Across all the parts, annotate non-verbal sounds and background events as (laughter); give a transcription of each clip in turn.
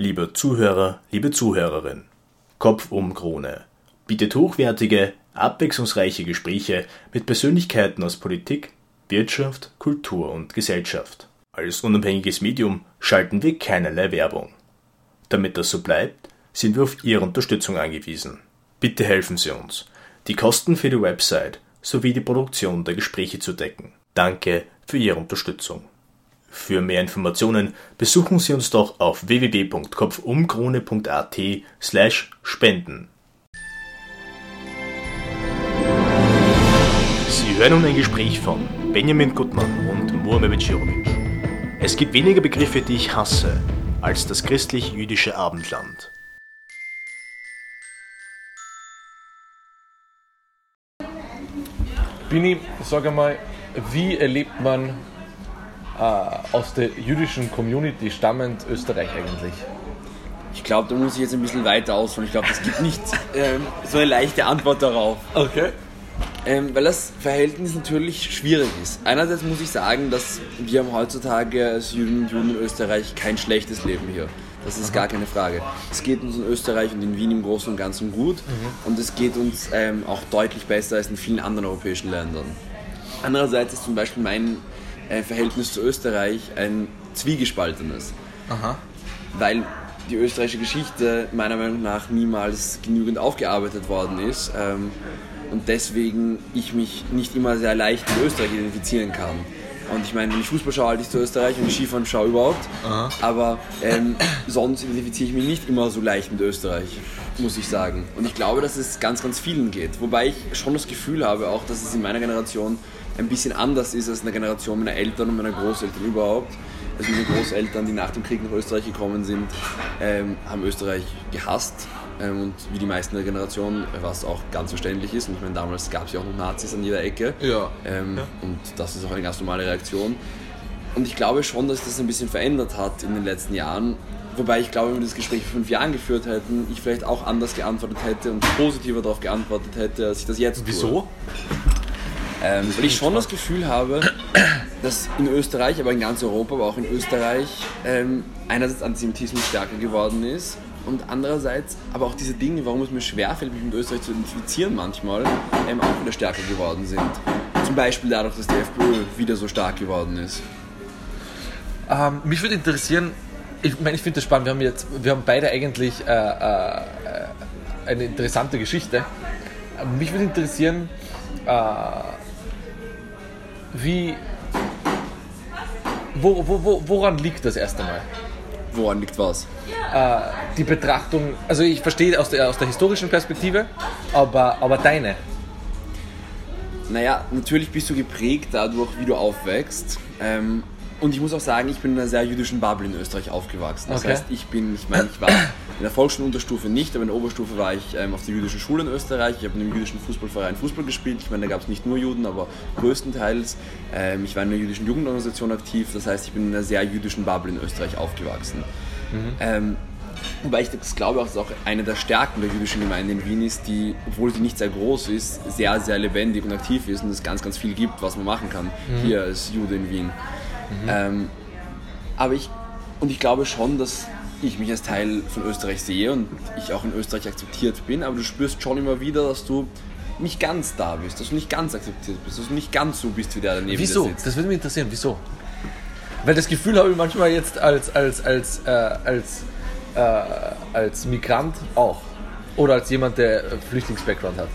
Lieber Zuhörer, liebe Zuhörerin, Kopf um Krone bietet hochwertige, abwechslungsreiche Gespräche mit Persönlichkeiten aus Politik, Wirtschaft, Kultur und Gesellschaft. Als unabhängiges Medium schalten wir keinerlei Werbung. Damit das so bleibt, sind wir auf Ihre Unterstützung angewiesen. Bitte helfen Sie uns, die Kosten für die Website sowie die Produktion der Gespräche zu decken. Danke für Ihre Unterstützung. Für mehr Informationen besuchen Sie uns doch auf www.kopfumkrone.at slash spenden. Sie hören nun ein Gespräch von Benjamin Gutmann und Muammer Bečirovic. Es gibt weniger Begriffe, die ich hasse, als das christlich-jüdische Abendland. Bini, sag einmal, wie erlebt man äh, aus der jüdischen Community stammend Österreich eigentlich? Ich glaube, da muss ich jetzt ein bisschen weiter ausholen. Ich glaube, es gibt nicht (laughs) ähm, so eine leichte Antwort darauf. Okay. Ähm, weil das Verhältnis natürlich schwierig ist. Einerseits muss ich sagen, dass wir haben heutzutage als Juden und Juden in Österreich kein schlechtes Leben hier. Das ist gar keine Frage. Es geht uns in Österreich und in Wien im Großen und Ganzen gut und es geht uns ähm, auch deutlich besser als in vielen anderen europäischen Ländern. Andererseits ist zum Beispiel mein Verhältnis zu Österreich ein zwiegespaltenes, Aha. weil die österreichische Geschichte meiner Meinung nach niemals genügend aufgearbeitet worden ist ähm, und deswegen ich mich nicht immer sehr leicht mit Österreich identifizieren kann. Und ich meine, wenn ich Fußball schaue, halte ich zu Österreich und Skifahren schaue überhaupt. Aber ähm, (coughs) sonst identifiziere ich mich nicht immer so leicht mit Österreich, muss ich sagen. Und ich glaube, dass es ganz, ganz vielen geht. Wobei ich schon das Gefühl habe, auch, dass es in meiner Generation ein bisschen anders ist als in der Generation meiner Eltern und meiner Großeltern überhaupt. Also meine Großeltern, die nach dem Krieg nach Österreich gekommen sind, ähm, haben Österreich gehasst. Ähm, und wie die meisten der Generation, was auch ganz verständlich ist. Und ich meine, damals gab es ja auch noch Nazis an jeder Ecke. Ja. Ähm, Und das ist auch eine ganz normale Reaktion. Und ich glaube schon, dass das ein bisschen verändert hat in den letzten Jahren. Wobei ich glaube, wenn wir das Gespräch vor fünf Jahren geführt hätten, ich vielleicht auch anders geantwortet hätte und positiver darauf geantwortet hätte, als ich das jetzt tue. Wieso? Ähm, weil ich schon das Gefühl habe, dass in Österreich, aber in ganz Europa, aber auch in Österreich, ähm, einerseits Antisemitismus stärker geworden ist und andererseits aber auch diese Dinge, warum es mir schwerfällt, mich mit Österreich zu identifizieren manchmal, ähm, auch wieder stärker geworden sind. Zum Beispiel dadurch, dass die FPÖ wieder so stark geworden ist. Ähm, mich würde interessieren, ich meine, ich finde das spannend, wir haben jetzt, wir haben beide eigentlich äh, äh, eine interessante Geschichte. Mich würde interessieren, äh, wie, wo, wo, wo, woran liegt das erst einmal? Woran liegt was? Äh, die Betrachtung, also ich verstehe aus der, aus der historischen Perspektive, aber, aber deine. Naja, natürlich bist du geprägt dadurch, wie du aufwächst. Ähm, und ich muss auch sagen, ich bin in einer sehr jüdischen Bubble in Österreich aufgewachsen. Das Okay. heißt, ich bin, ich meine, ich war in der Volksschulunterstufe nicht, aber in der Oberstufe war ich ähm, auf der jüdischen Schule in Österreich. Ich habe in einem jüdischen Fußballverein Fußball gespielt. Ich meine, da gab es nicht nur Juden, aber größtenteils. Ähm, ich war in einer jüdischen Jugendorganisation aktiv. Das heißt, ich bin in einer sehr jüdischen Bubble in Österreich aufgewachsen. Ähm, Wobei ich das glaube, auch, dass auch eine der Stärken der jüdischen Gemeinde in Wien ist, die, obwohl sie nicht sehr groß ist, sehr, sehr lebendig und aktiv ist und es ganz, ganz viel gibt, was man machen kann hier als Jude in Wien. Ähm, aber ich, und ich glaube schon, dass ich mich als Teil von Österreich sehe und ich auch in Österreich akzeptiert bin, aber du spürst schon immer wieder, dass du nicht ganz da bist, dass du nicht ganz akzeptiert bist, dass du nicht ganz so bist, wie der daneben Wieso? dir sitzt. Das würde mich interessieren, wieso? Weil das Gefühl habe ich manchmal jetzt als, als, als, äh, als, äh, als Migrant auch. Oder als jemand, der Flüchtlingsbackground hat.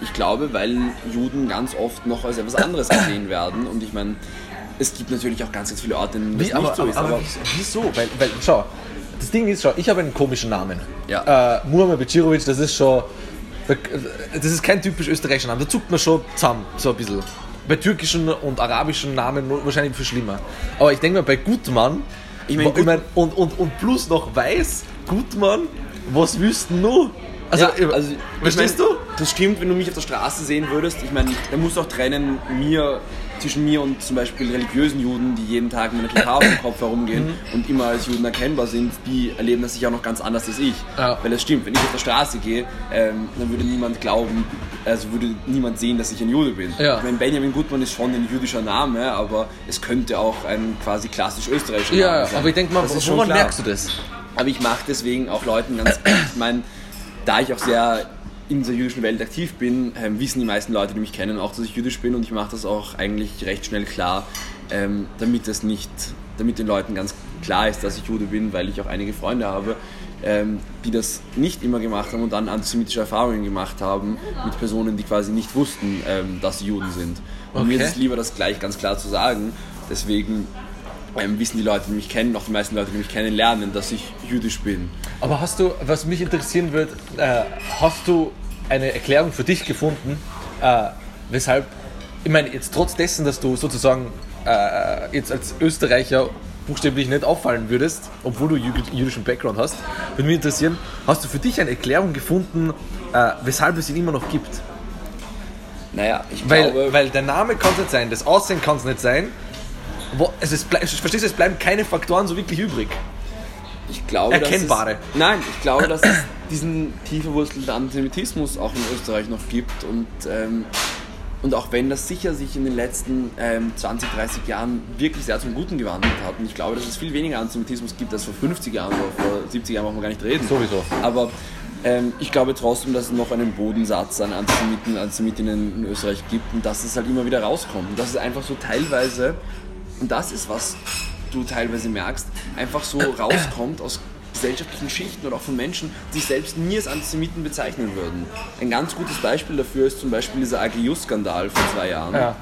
Ich glaube, weil Juden ganz oft noch als etwas anderes gesehen werden. Und ich meine, es gibt natürlich auch ganz, ganz viele Orte, in denen das Wie, aber, nicht so aber, ist. aber Aber, wieso? Weil, weil, schau, das Ding ist, schau, ich habe einen komischen Namen. Ja. Äh, Muammer Becirovic, das ist schon, das ist kein typisch österreichischer Name. Da zuckt man schon zusammen, so ein bisschen. Bei türkischen und arabischen Namen nur- wahrscheinlich viel schlimmer. Aber ich denke mal, bei Gutmann, Ich mein, ich mein, und, und, und plus noch weiß, Gutmann, was du noch? Also, ja, also verstehst ich mein, du? Das stimmt, wenn du mich auf der Straße sehen würdest. Ich meine, da musst du auch trennen mir, zwischen mir und zum Beispiel religiösen Juden, die jeden Tag mit einer Kippa im Kopf herumgehen Mhm. und immer als Juden erkennbar sind, die erleben das sicher auch noch ganz anders als ich. Ja. Weil das stimmt, wenn ich auf der Straße gehe, ähm, dann würde niemand glauben, also würde niemand sehen, dass ich ein Jude bin. Ja. Ich meine, Benjamin Gutmann ist schon ein jüdischer Name, aber es könnte auch ein quasi klassisch österreichischer Ja, Name ja, sein. aber ich denke mal, woran merkst du das? Aber ich mache deswegen auch Leuten ganz, ich meine, da ich auch sehr in der jüdischen Welt aktiv bin, ähm, wissen die meisten Leute, die mich kennen, auch, dass ich jüdisch bin und ich mache das auch eigentlich recht schnell klar, ähm, damit es nicht, damit den Leuten ganz klar ist, dass ich Jude bin, weil ich auch einige Freunde habe, ähm, die das nicht immer gemacht haben und dann antisemitische Erfahrungen gemacht haben mit Personen, die quasi nicht wussten, ähm, dass sie Juden sind. Und Okay. mir ist es lieber, das gleich ganz klar zu sagen. Deswegen ähm, wissen die Leute, die mich kennen, auch die meisten Leute, die mich kennen, lernen, dass ich jüdisch bin. Aber hast du, was mich interessieren wird, äh, hast du eine Erklärung für dich gefunden, äh, weshalb, ich meine, jetzt trotz dessen, dass du sozusagen äh, jetzt als Österreicher buchstäblich nicht auffallen würdest, obwohl du jü- jüdischen Background hast, würde mich interessieren, hast du für dich eine Erklärung gefunden, äh, weshalb es ihn immer noch gibt? Naja, ich Weil, glaube, weil der Name kann es nicht sein, das Aussehen kann es nicht sein. Wo, also es verstehst du, es bleiben keine Faktoren so wirklich übrig. Ich glaube, Erkennbare. Dass es, nein, ich glaube, dass es diesen tief verwurzelten Antisemitismus auch in Österreich noch gibt und ähm, und auch wenn das sicher sich in den letzten ähm, 20, 30 Jahren wirklich sehr zum Guten gewandelt hat, und ich glaube, dass es viel weniger Antisemitismus gibt als vor 50 Jahren oder vor 70 Jahren, brauchen wir gar nicht reden. Sowieso. Aber ähm, ich glaube trotzdem, dass es noch einen Bodensatz an Antisemiten, Antisemitinnen in Österreich gibt und dass es halt immer wieder rauskommt. Und dass es einfach so teilweise, und das ist, was du teilweise merkst, einfach so (coughs) rauskommt aus gesellschaftlichen Schichten oder auch von Menschen, die sich selbst nie als Antisemiten bezeichnen würden. Ein ganz gutes Beispiel dafür ist zum Beispiel dieser AGU-Skandal vor zwei Jahren Ja.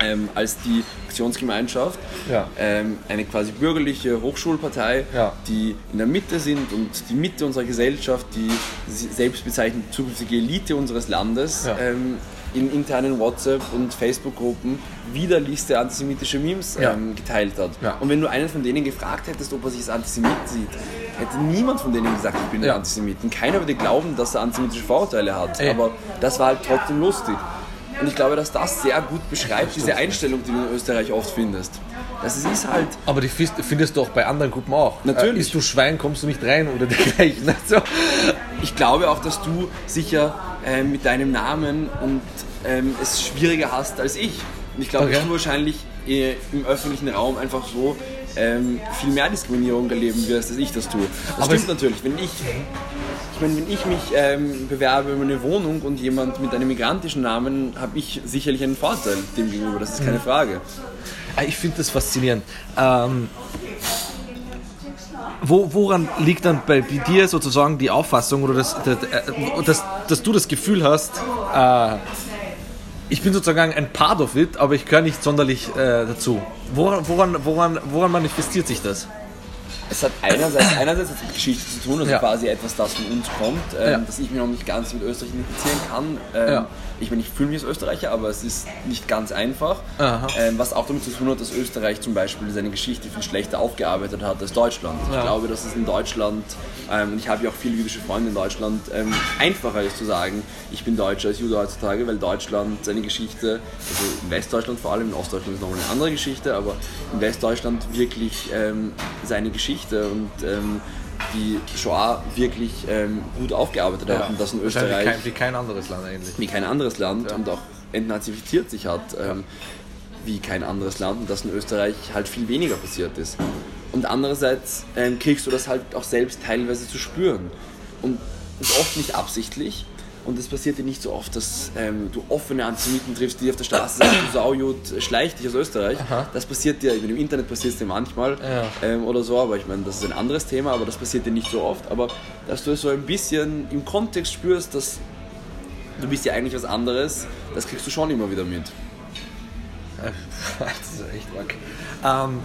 ähm, als die Aktionsgemeinschaft, Ja. ähm, eine quasi bürgerliche Hochschulpartei, Ja. die in der Mitte sind und die Mitte unserer Gesellschaft, die selbst bezeichnet zukünftige Elite unseres Landes, ähm, in internen WhatsApp- und Facebook-Gruppen widerlichste antisemitische Memes Ja. ähm, geteilt hat. Ja. Und wenn du einen von denen gefragt hättest, ob er sich als Antisemit sieht, hätte niemand von denen gesagt, ich bin ein Ja. Antisemit. Und keiner würde glauben, dass er antisemitische Vorurteile hat. Ey. Aber das war halt trotzdem lustig. Und ich glaube, dass das sehr gut beschreibt, diese Einstellung, die du in Österreich oft findest. Das ist halt, Aber die findest- du auch bei anderen Gruppen auch. Natürlich. Äh, du Schwein, kommst du nicht rein oder dergleichen. (laughs) Also, ich glaube auch, dass du sicher äh, mit deinem Namen und ähm, es schwieriger hast als ich. Und ich glaube, Okay. dass du wahrscheinlich äh, im öffentlichen Raum einfach so ähm, viel mehr Diskriminierung erleben wirst, als ich das tue. Das Aber stimmt natürlich. Wenn ich, ich meine, wenn ich mich ähm, bewerbe um eine Wohnung und jemand mit einem migrantischen Namen, habe ich sicherlich einen Vorteil dem gegenüber. Das ist keine Frage. äh, ich finde das faszinierend. Ähm, wo, woran liegt dann bei dir sozusagen die Auffassung oder das, das, äh, dass, dass du das Gefühl hast, äh, ich bin sozusagen ein Part of it, aber ich gehöre nicht sonderlich äh, dazu. Woran, woran, woran, woran manifestiert sich das? Es hat einerseits, einerseits hat mit Geschichte zu tun, also Ja. quasi etwas, das von uns kommt, ähm, Ja. dass ich mich noch nicht ganz mit Österreich identifizieren kann. Ähm, Ja. Ich meine, ich fühle mich als Österreicher, aber es ist nicht ganz einfach. Ähm, was auch damit zu tun hat, dass Österreich zum Beispiel seine Geschichte viel schlechter aufgearbeitet hat als Deutschland. Ja. Ich glaube, dass es in Deutschland, ähm, und ich habe ja auch viele jüdische Freunde in Deutschland, ähm, einfacher ist zu sagen, ich bin Deutscher als Jude heutzutage, weil Deutschland seine Geschichte, also in Westdeutschland vor allem, in Ostdeutschland ist nochmal eine andere Geschichte, aber in Westdeutschland wirklich ähm, seine Geschichte und ähm, die Shoah wirklich ähm, gut aufgearbeitet hat und das in Österreich kein, wie kein anderes Land eigentlich. wie kein anderes Land und auch entnazifiziert sich hat ähm, wie kein anderes Land und das in Österreich halt viel weniger passiert ist. Und andererseits ähm, kriegst du das halt auch selbst teilweise zu spüren und, und oft nicht absichtlich. Und es passiert dir nicht so oft, dass ähm, du offene Antisemiten triffst, die auf der Straße sagen, du Saujud, schleich dich aus Österreich. Das passiert dir, im Internet passiert es dir manchmal Ja. ähm, oder so, aber ich meine, das ist ein anderes Thema, aber das passiert dir nicht so oft. Aber dass du es so ein bisschen im Kontext spürst, dass du bist ja eigentlich was anderes, das kriegst du schon immer wieder mit. (laughs) das ist echt wack. Ähm,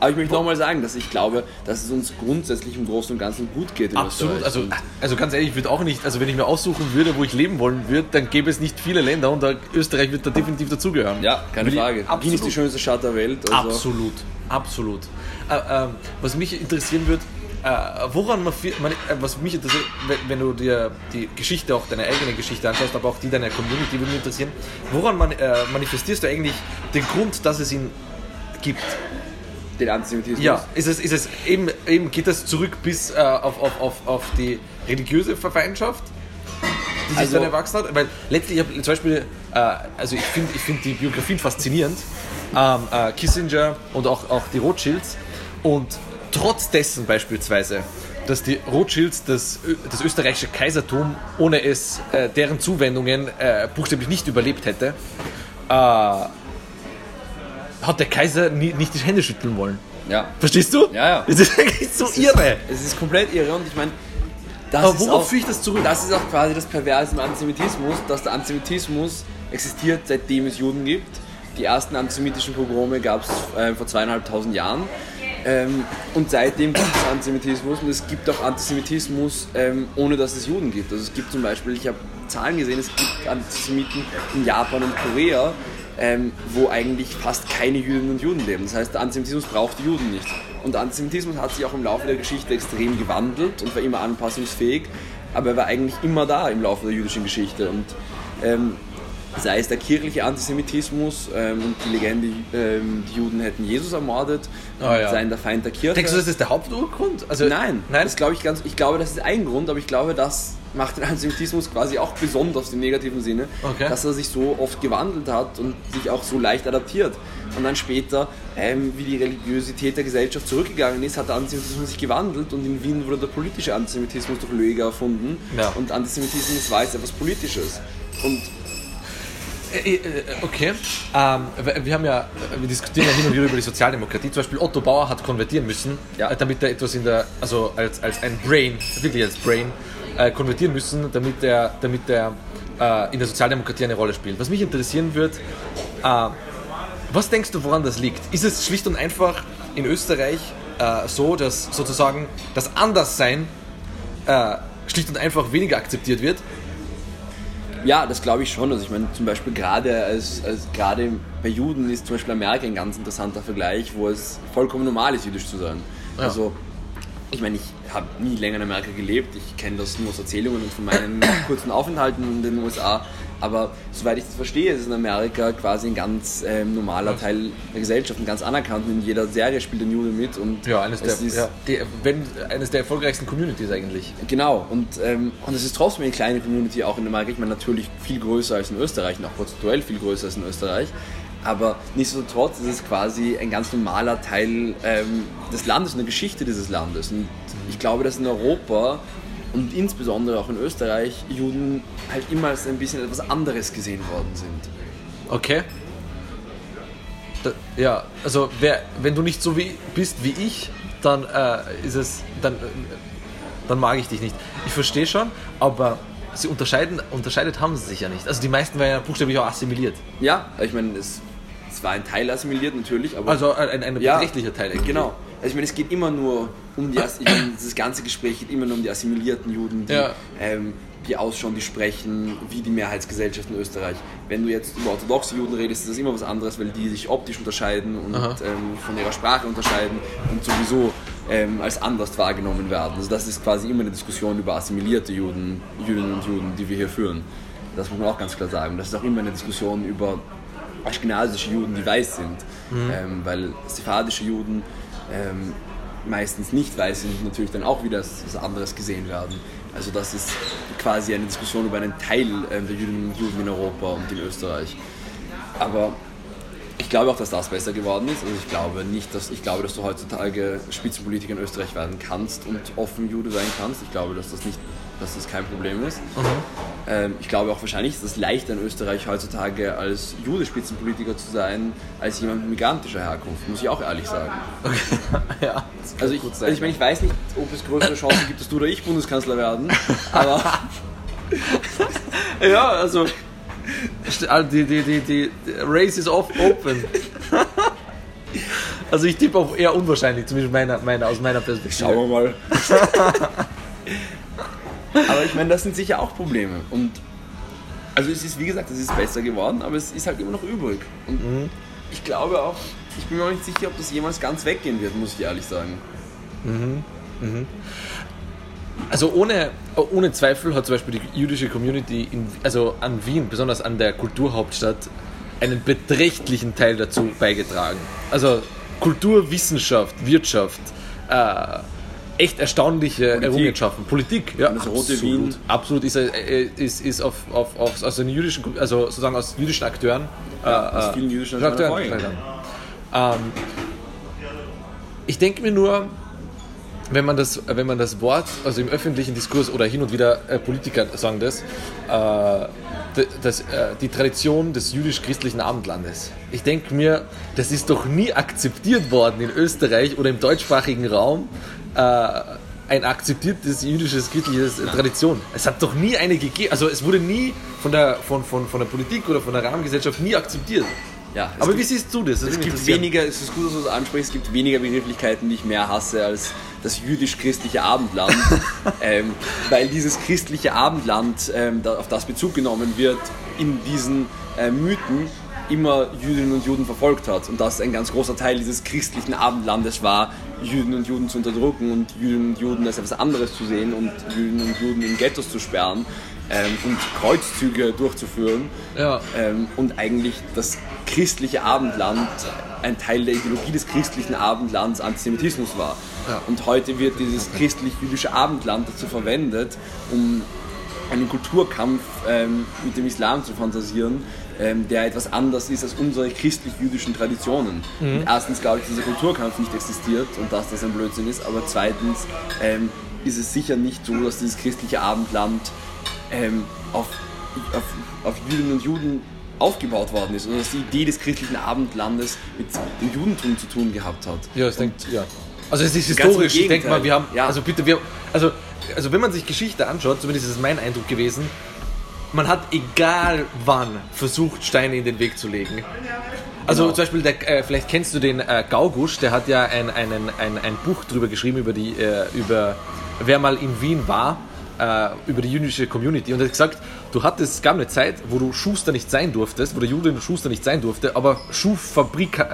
Aber ich möchte nochmal sagen, dass ich glaube, dass es uns grundsätzlich im Großen und Ganzen gut geht in Absolut, also, also ganz ehrlich, ich würde auch nicht, also wenn ich mir aussuchen würde, wo ich leben wollen würde, dann gäbe es nicht viele Länder und da, Österreich wird da definitiv dazugehören. ja, keine Will Frage. Wien ist die Absolut. schönste Stadt der Welt. Also Absolut, absolut. Äh, ähm, was mich interessieren würde, äh, woran man, viel- man, äh, was mich interessiert, wenn, wenn du dir die Geschichte, auch deine eigene Geschichte anschaust, aber auch die deiner Community, würde mich interessieren, woran man, äh, manifestierst du eigentlich den Grund, dass es ihn gibt? Den Antisemitismus. Ja, ist es, ist es eben, eben geht das zurück bis äh, auf, auf, auf, auf die religiöse Verfeindschaft, die sich Also- dann erwachsen hat? Weil letztlich, ich hab zum Beispiel, äh, also ich finde ich find die Biografien faszinierend, ähm, äh, Kissinger und auch, auch die Rothschilds und trotz dessen beispielsweise, dass die Rothschilds das, das österreichische Kaisertum ohne es äh, deren Zuwendungen äh, buchstäblich nicht überlebt hätte, äh, hat der Kaiser nie, nicht die Hände schütteln wollen. Ja. Verstehst du? Ja, ja. Das ist eigentlich so irre. Es ist komplett irre und ich meine, das Aber ist worauf führe ich das zurück? Das ist auch quasi das Perverse im Antisemitismus, dass der Antisemitismus existiert, seitdem es Juden gibt. Die ersten antisemitischen Pogrome gab es äh, vor zweieinhalbtausend Jahren. Ähm, und seitdem gibt es Antisemitismus und es gibt auch Antisemitismus, ähm, ohne dass es Juden gibt. Also es gibt zum Beispiel, ich habe Zahlen gesehen, es gibt Antisemiten in Japan und Korea, ähm, wo eigentlich fast keine Jüdinnen und Juden leben. Das heißt, der Antisemitismus braucht die Juden nicht. Und der Antisemitismus hat sich auch im Laufe der Geschichte extrem gewandelt und war immer anpassungsfähig, aber er war eigentlich immer da im Laufe der jüdischen Geschichte. Und ähm, sei es der kirchliche Antisemitismus ähm, und die Legende, ähm, die Juden hätten Jesus ermordet, Ah, ja. seien der Feind der Kirche. Denkst du, das ist der Haupturgrund? Also, Nein, Nein? Das glaube ich ganz. Ich glaube, das ist ein Grund, aber ich glaube, das macht den Antisemitismus quasi auch besonders im negativen Sinne, Okay. dass er sich so oft gewandelt hat und sich auch so leicht adaptiert. Und dann später, ähm, wie die Religiosität der Gesellschaft zurückgegangen ist, hat der Antisemitismus sich gewandelt und in Wien wurde der politische Antisemitismus durch Löger erfunden. Ja. Und Antisemitismus war jetzt etwas Politisches. Und Okay, ähm, wir haben ja, wir diskutieren ja hin und wieder über die Sozialdemokratie. Zum Beispiel Otto Bauer hat konvertieren müssen, Ja. äh, damit er etwas in der, also als, als ein Brain, wirklich als Brain, äh, konvertieren müssen, damit er, damit er äh, in der Sozialdemokratie eine Rolle spielt. Was mich interessieren wird, äh, was denkst du, woran das liegt? Ist es schlicht und einfach in Österreich äh, so, dass sozusagen das Anderssein äh, schlicht und einfach weniger akzeptiert wird? Ja, das glaube ich schon. Also ich meine, zum Beispiel gerade als, als gerade bei Juden ist zum Beispiel Amerika ein ganz interessanter Vergleich, wo es vollkommen normal ist, jüdisch zu sein. Ja. Also ich meine, ich habe nie länger in Amerika gelebt. Ich kenne das nur aus Erzählungen und von meinen (coughs) kurzen Aufenthalten in den USA. Aber soweit ich das verstehe, ist es in Amerika quasi ein ganz ähm, normaler Teil der Gesellschaft, ein ganz anerkannt. In jeder Serie spielt ein Jude mit und Ja, eines der, ist, ja, die, wenn, eines der erfolgreichsten Communities eigentlich. Genau, und, ähm, und es ist trotzdem eine kleine Community auch in Amerika. Ich meine, natürlich viel größer als in Österreich, und auch prozentuell viel größer als in Österreich. Aber nichtsdestotrotz ist es quasi ein ganz normaler Teil ähm, des Landes, eine Geschichte dieses Landes. Und ich glaube, dass in Europa und insbesondere auch in Österreich Juden halt immer als ein bisschen etwas anderes gesehen worden sind. Okay. Da, ja, also wer, wenn du nicht so wie, bist wie ich, dann äh, ist es, dann, dann mag ich dich nicht. Ich verstehe schon, aber sie unterscheiden, unterscheidet haben sie sich ja nicht. Also die meisten werden ja buchstäblich auch assimiliert. Ja, ich meine, es, es war ein Teil assimiliert natürlich, aber Also ein, ein beträchtlicher Teil. irgendwie. Genau. Also ich meine, es geht immer nur um die, ich meine, das ganze Gespräch geht immer nur um die assimilierten Juden, die, Ja. ähm, die ausschauen, die sprechen, wie die Mehrheitsgesellschaft in Österreich. Wenn du jetzt über orthodoxe Juden redest, ist das immer was anderes, weil die sich optisch unterscheiden und ähm, von ihrer Sprache unterscheiden und sowieso ähm, als anders wahrgenommen werden. Also das ist quasi immer eine Diskussion über assimilierte Juden, Jüdinnen und Juden, die wir hier führen. Das muss man auch ganz klar sagen. Das ist auch immer eine Diskussion über aschkenasische Juden, die weiß sind. Ähm, weil sephardische Juden ähm, meistens nicht sind und natürlich dann auch wieder als anderes gesehen werden. Also das ist quasi eine Diskussion über einen Teil ähm, der und Juden in Europa und in Österreich. Aber ich glaube auch, dass das besser geworden ist. Also ich glaube nicht, dass ich glaube, dass du heutzutage Spitzenpolitiker in Österreich werden kannst und offen Jude sein kannst. Ich glaube, dass das nicht, dass das kein Problem ist. Ähm, ich glaube auch wahrscheinlich ist es leichter in Österreich heutzutage als Jude Spitzenpolitiker zu sein, als jemand mit migrantischer Herkunft, muss ich auch ehrlich sagen. (laughs) ja. Also ich, also ich meine, ich weiß nicht, ob es größere Chancen gibt, dass du oder ich Bundeskanzler werden, aber (laughs) ja, also also die, die, die, die die Race is off open. Also ich tippe auf eher unwahrscheinlich, zumindest meiner, meiner, aus meiner Perspektive. Schauen wir mal. (laughs) aber ich meine, das sind sicher auch Probleme. Und also es ist, wie gesagt, es ist besser geworden, aber es ist halt immer noch übrig. Und ich glaube auch, ich bin mir auch nicht sicher, ob das jemals ganz weggehen wird, muss ich ehrlich sagen. Also ohne, ohne Zweifel hat zum Beispiel die jüdische Community in, also an Wien, besonders an der Kulturhauptstadt, einen beträchtlichen Teil dazu beigetragen. Also Kultur, Wissenschaft, Wirtschaft, äh, echt erstaunliche Politik. Errungenschaften. Politik, ja. das rote absolut. Wien. Absolut ist, äh, ist, ist auf, auf, auf, aus den jüdischen, also sozusagen aus jüdischen Akteuren. Ja, äh, aus äh, vielen jüdischen Akteuren. Akteuren. Ähm, ich denke mir nur, wenn man das, wenn man das Wort, also im öffentlichen Diskurs oder hin und wieder äh, Politiker sagen das, äh, das, äh, die Tradition des jüdisch-christlichen Abendlandes. Ich denke mir, das ist doch nie akzeptiert worden in Österreich oder im deutschsprachigen Raum. Äh, ein akzeptiertes jüdisches christliches Tradition. Es hat doch nie eine gegeben, also es wurde nie von der, von, von, von der Politik oder von der Rahmengesellschaft nie akzeptiert. Ja, Aber gibt, wie siehst du das? das es gibt weniger, es ist gut, dass du das ansprichst, es gibt weniger Begrifflichkeiten, die ich mehr hasse als das jüdisch-christliche Abendland. (laughs) ähm, weil dieses christliche Abendland, ähm, auf das Bezug genommen wird, in diesen äh, Mythen immer Jüdinnen und Juden verfolgt hat. Und dass ein ganz großer Teil dieses christlichen Abendlandes war, Jüdinnen und Juden zu unterdrücken und Jüdinnen und Juden als etwas anderes zu sehen und Jüdinnen und Juden in Ghettos zu sperren ähm, und Kreuzzüge durchzuführen. Ja. Ähm, und eigentlich das christliche Abendland ein Teil der Ideologie des christlichen Abendlands Antisemitismus war. Ja. Und heute wird dieses christlich-jüdische Abendland dazu verwendet, um einen Kulturkampf ähm, mit dem Islam zu fantasieren, ähm, der etwas anders ist als unsere christlich-jüdischen Traditionen. Und erstens glaube ich, dass dieser Kulturkampf nicht existiert und dass das ein Blödsinn ist, aber zweitens ähm, ist es sicher nicht so, dass dieses christliche Abendland ähm, auf, auf, auf Jüdinnen und Juden aufgebaut worden ist oder dass die Idee des christlichen Abendlandes mit dem Judentum zu tun gehabt hat. Ja, das denkt, ja. Also es ist historisch, ich denke mal, wir haben, Ja. also bitte, wir, also, also wenn man sich Geschichte anschaut, zumindest ist es mein Eindruck gewesen, man hat egal wann versucht, Steine in den Weg zu legen. Also Genau. zum Beispiel, der, äh, vielleicht kennst du den äh, Gaugusch, der hat ja ein, einen, ein, ein Buch drüber geschrieben, über, die, äh, über wer mal in Wien war, äh, über die jüdische Community. Und er hat gesagt, du hattest, es gab eine Zeit, wo du Schuster nicht sein durftest, wo der Jude und Schuster nicht sein durfte, aber Schuhfabrik äh,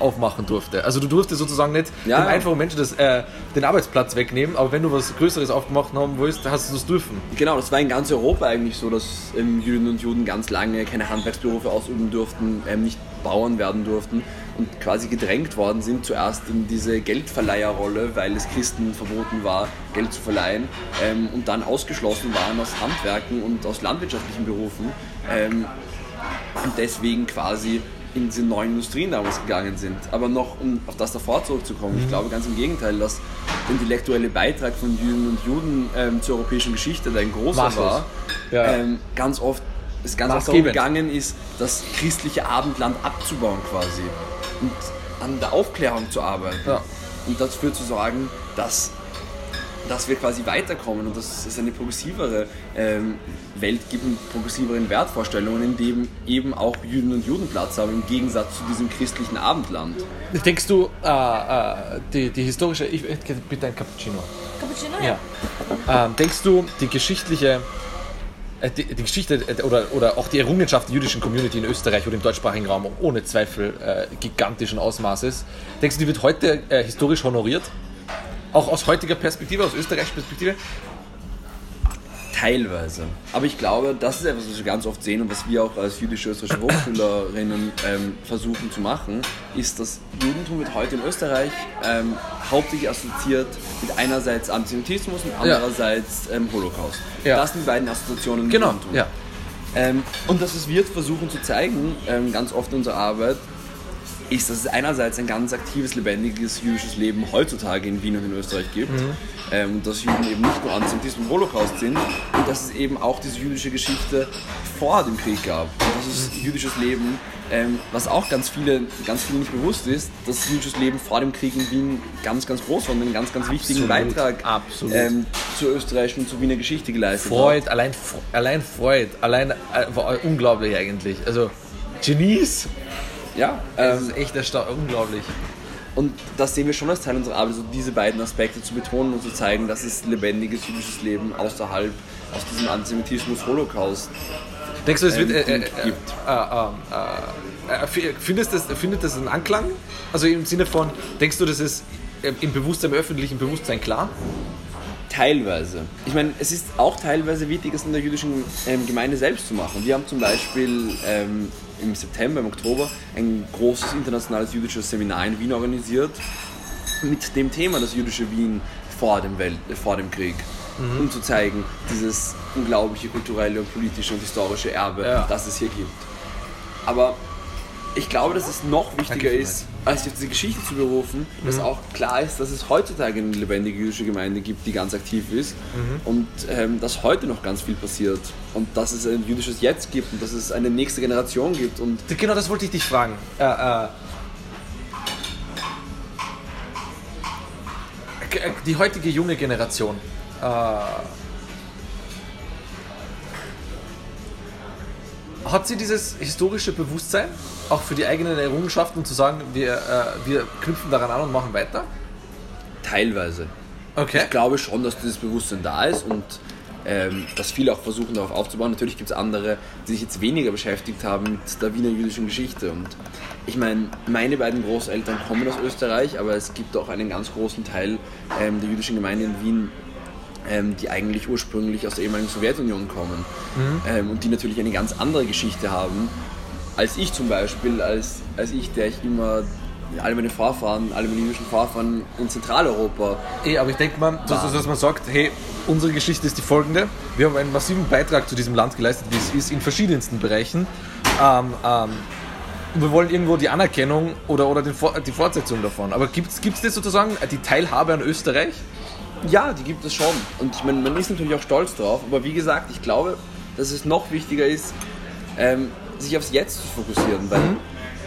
aufmachen durfte. Also du durftest sozusagen nicht Ja, dem ja. einfachen Menschen das, äh, den Arbeitsplatz wegnehmen, aber wenn du was Größeres aufgemacht haben willst, hast du das dürfen. Genau, das war in ganz Europa eigentlich so, dass ähm, Jüdinnen und Juden ganz lange keine Handwerksberufe ausüben durften, ähm, nicht Bauern werden durften und quasi gedrängt worden sind, zuerst in diese Geldverleiherrolle, weil es Christen verboten war, Geld zu verleihen ähm, und dann ausgeschlossen waren aus Handwerken und aus landwirtschaftlichen Berufen ähm, und deswegen quasi in diese neuen Industrien damals gegangen sind. Aber noch, um auf das davor zurückzukommen, ich glaube ganz im Gegenteil, dass der intellektuelle Beitrag von Jüdinnen und Juden ähm, zur europäischen Geschichte, der ein großer Maßlos. war, Ja. ähm, ganz oft es ganz oft darum gegangen ist, das christliche Abendland abzubauen quasi und an der Aufklärung zu arbeiten Ja. und dafür zu sorgen, dass dass wir quasi weiterkommen und dass es eine progressivere ähm, Welt gibt mit progressiveren Wertvorstellungen, in dem eben auch Juden und Juden Platz haben, im Gegensatz zu diesem christlichen Abendland. Denkst du, äh, äh, die, die historische, ich hätte bitte ein Cappuccino. Cappuccino? Ja. Ähm, denkst du, die geschichtliche, die, die Geschichte äh, oder, oder auch die Errungenschaft der jüdischen Community in Österreich oder im deutschsprachigen Raum ohne Zweifel äh, gigantischen Ausmaßes, denkst du, die wird heute äh, historisch honoriert? Auch aus heutiger Perspektive, aus österreichischer Perspektive? Teilweise. Aber ich glaube, das ist etwas, was wir ganz oft sehen und was wir auch als jüdische österreichische Hochschülerinnen ähm, versuchen zu machen, ist, dass Judentum wird heute in Österreich ähm, hauptsächlich assoziiert mit einerseits Antisemitismus und andererseits ähm, Holocaust. Ja. Das sind die beiden Assoziationen. Genau, Judentum. ja. Ähm, und das, was wir versuchen zu zeigen, ähm, ganz oft in unserer Arbeit, ist, dass es einerseits ein ganz aktives, lebendiges jüdisches Leben heutzutage in Wien und in Österreich gibt. Ähm, und dass Juden eben nicht nur Antisemitismus und Holocaust sind und dass es eben auch diese jüdische Geschichte vor dem Krieg gab. Und dass es jüdisches Leben, ähm, was auch ganz viele, ganz vielen nicht bewusst ist, dass jüdisches Leben vor dem Krieg in Wien ganz, ganz groß war und einen ganz, ganz wichtigen Absolut, Beitrag absolut. Ähm, zur österreichischen und zur Wiener Geschichte geleistet hat. Freud, allein, Fre- allein Freud, allein äh, war unglaublich eigentlich. Also Genies, Ja, das ähm, ist echt ersta- unglaublich. Und das sehen wir schon als Teil unserer Arbeit, so diese beiden Aspekte zu betonen und zu zeigen, dass es lebendiges jüdisches Leben außerhalb aus diesem Antisemitismus, Holocaust. Denkst du, es wird. ähm, Äh, äh, äh, gibt. äh, findest das, findet das einen Anklang? Also im Sinne von, denkst du, das ist äh, im Bewusstsein, im öffentlichen Bewusstsein klar? Teilweise. Ich meine, es ist auch teilweise wichtig, es in der jüdischen ähm, Gemeinde selbst zu machen. Wir haben zum Beispiel ähm, im September, im Oktober ein großes internationales jüdisches Seminar in Wien organisiert mit dem Thema das jüdische Wien vor dem, Welt, äh, vor dem Krieg. Um zu zeigen, dieses unglaubliche kulturelle, und politische und historische Erbe, Ja. das es hier gibt. Aber ich glaube, dass es noch wichtiger ist, als auf diese Geschichte zu berufen, dass auch klar ist, dass es heutzutage eine lebendige jüdische Gemeinde gibt, die ganz aktiv ist und ähm, dass heute noch ganz viel passiert und dass es ein jüdisches Jetzt gibt und dass es eine nächste Generation gibt und Genau das wollte ich dich fragen. Äh, äh, äh, die heutige junge Generation. Äh, hat sie dieses historische Bewusstsein, auch für die eigenen Errungenschaften, zu sagen, wir, äh, wir knüpfen daran an und machen weiter? teilweise. Okay. Ich glaube schon, dass dieses Bewusstsein da ist und ähm, dass viele auch versuchen, darauf aufzubauen. Natürlich gibt es andere, die sich jetzt weniger beschäftigt haben mit der Wiener jüdischen Geschichte. Und ich meine, meine beiden Großeltern kommen aus Österreich, aber es gibt auch einen ganz großen Teil ähm, der jüdischen Gemeinde in Wien, ähm, die eigentlich ursprünglich aus der ehemaligen Sowjetunion kommen. Ähm, und die natürlich eine ganz andere Geschichte haben, als ich zum Beispiel, als, als ich, der ich immer alle meine Vorfahren, alle meine jüdischen Vorfahren in Zentraleuropa Eh, aber ich denke mal, dass, dass- man sagt, hey, unsere Geschichte ist die folgende. Wir haben einen massiven Beitrag zu diesem Land geleistet, wie es ist, in verschiedensten Bereichen. Ähm, ähm, und wir wollen irgendwo die Anerkennung oder, oder den, die Fortsetzung davon. Aber gibt es das sozusagen, die Teilhabe an Österreich? Ja, die gibt es schon. Und ich meine, man ist natürlich auch stolz drauf. Aber wie gesagt, ich glaube, dass es noch wichtiger ist, ähm, sich aufs Jetzt zu fokussieren. Weil